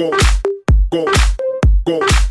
go, go, go.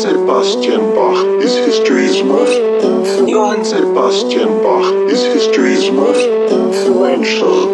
Sebastian Bach is history's most influential. Johann Sebastian Bach is history's most influential.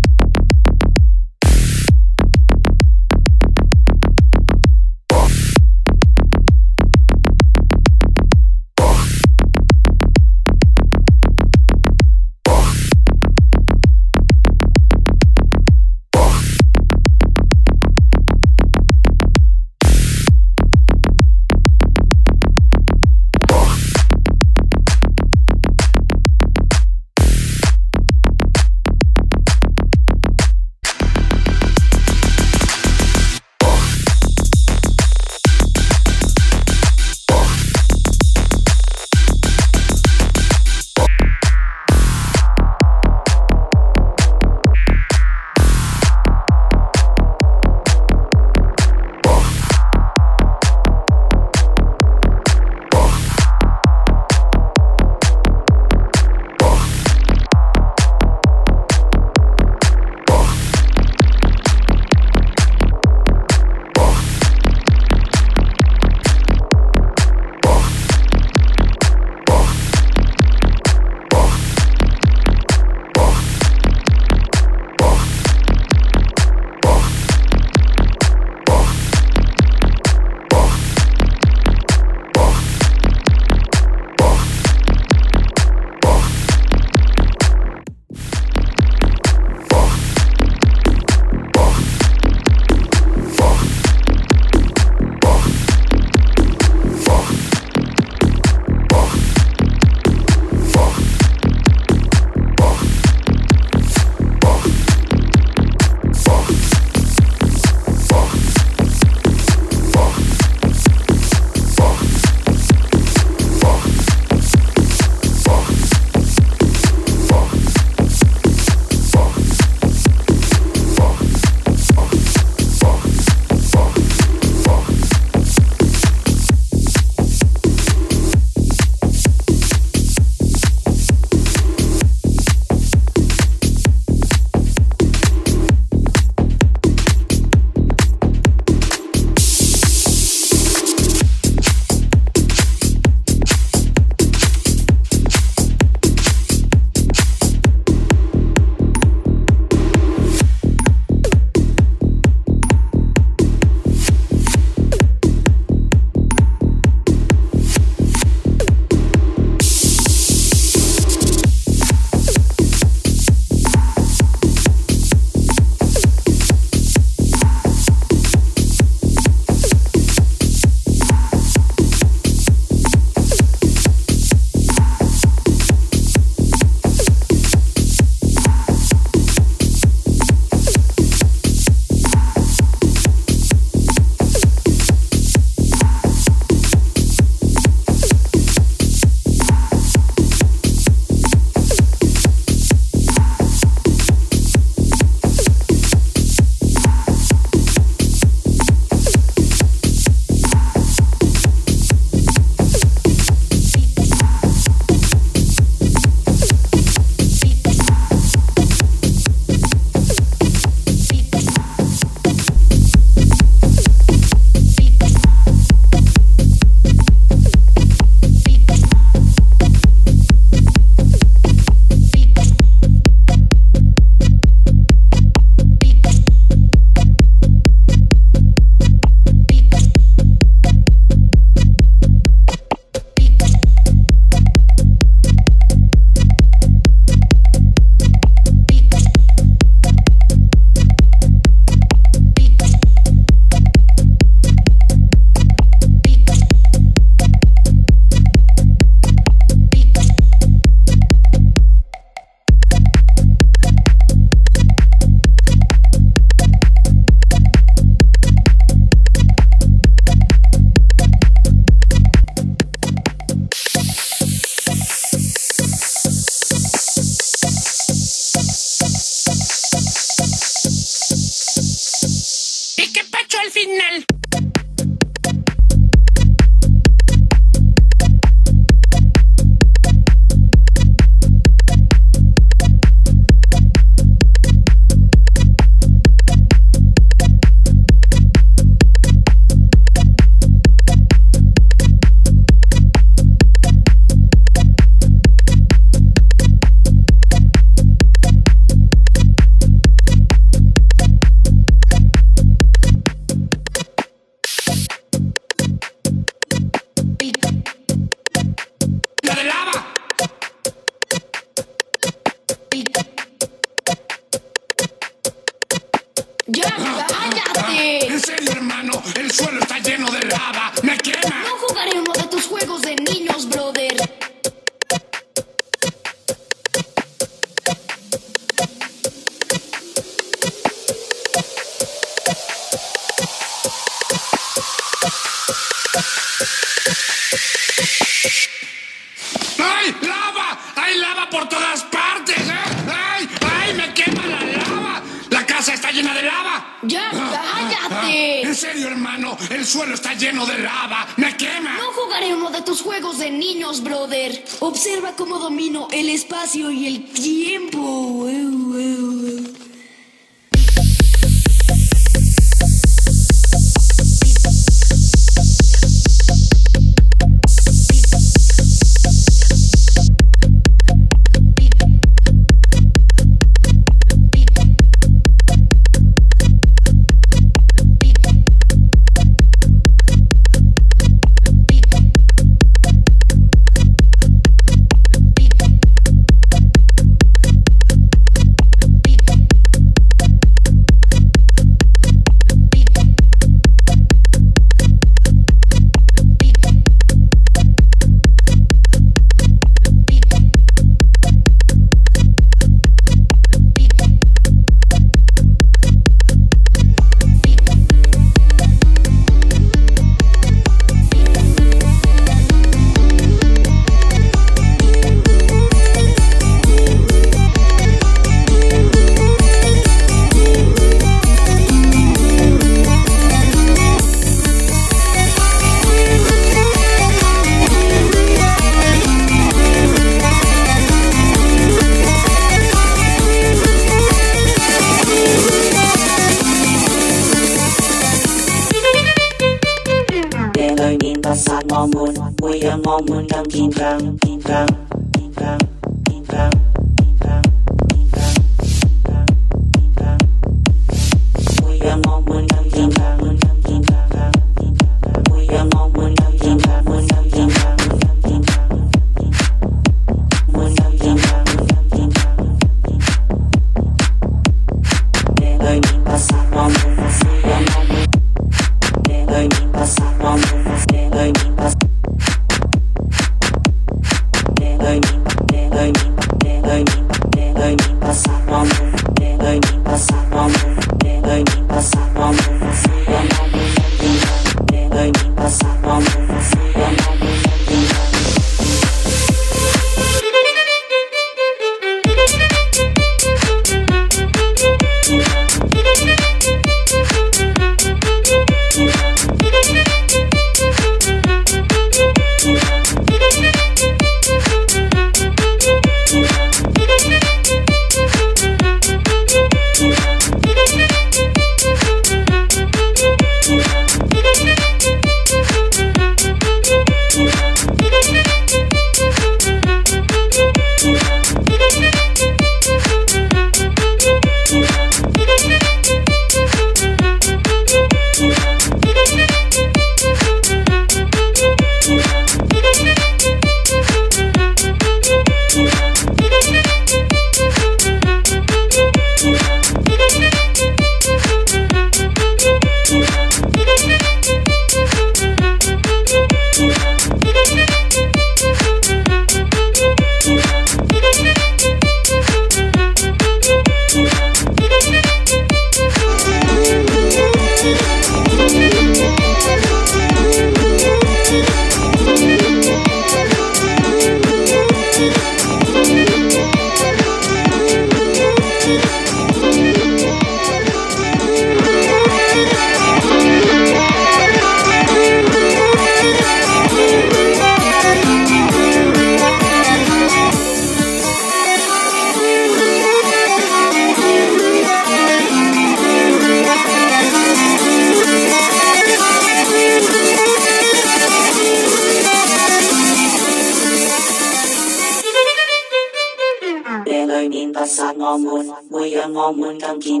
Tangki.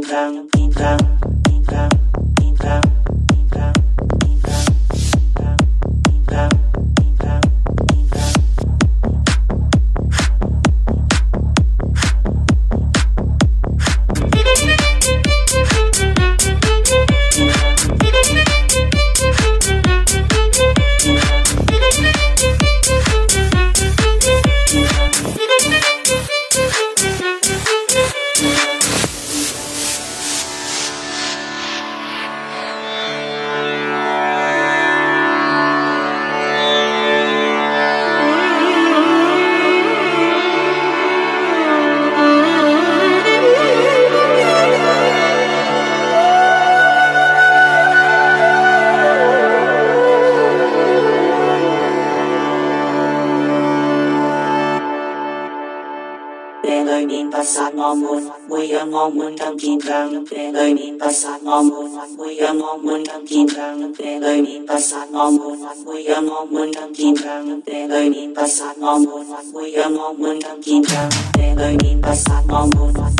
不杀我们魂，会让我们更坚强。这里面不杀我们魂，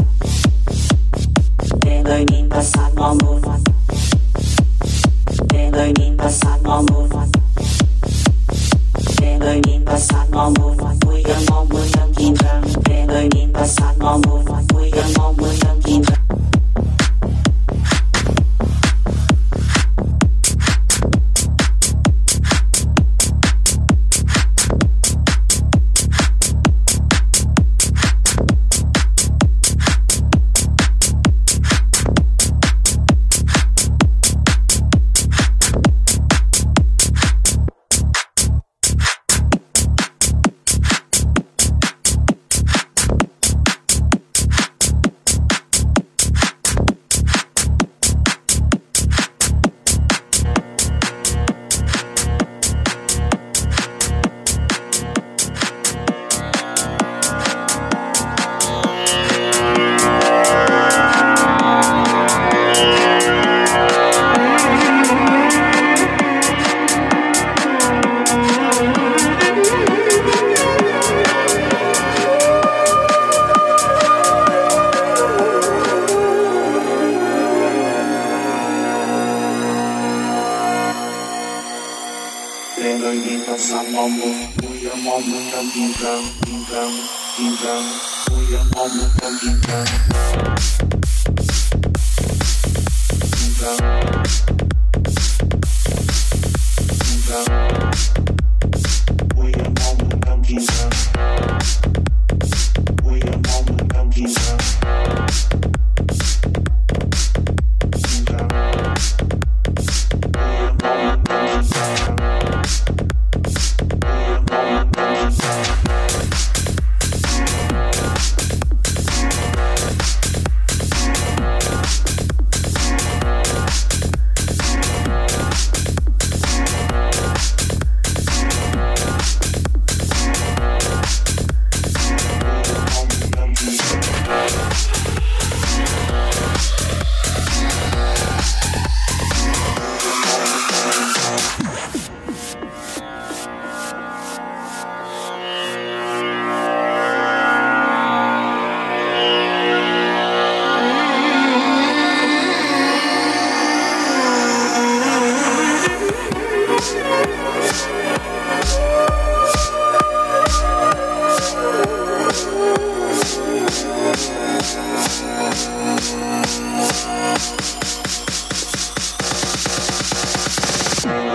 这里面不杀我们，这里面不杀我们，这里面不杀我们，会让我们更坚强。这里面不杀我们，会让我们更坚强。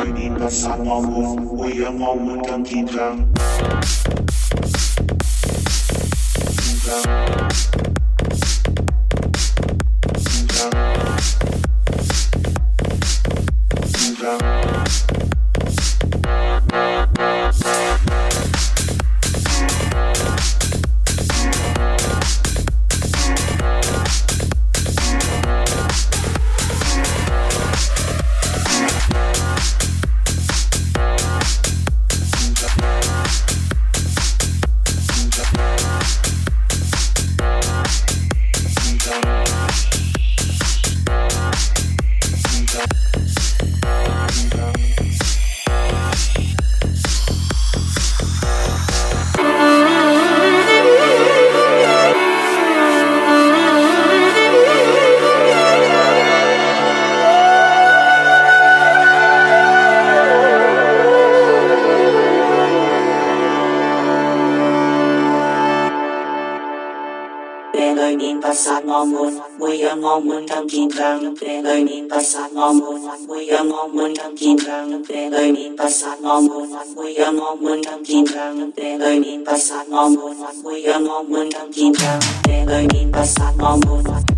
kanina samochów Ujemoł mu ten kidra tam kin rang Lời min pasat ngomun Buya ngomun tam kin rang Lời min pasat ngomun Buya ngomun tam kin rang Lời min pasat ngomun Buya ngomun tam kin rang Lời min pasat ngomun Lass uns noch ein bisschen, lass uns noch ein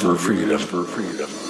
for freedom. For freedom.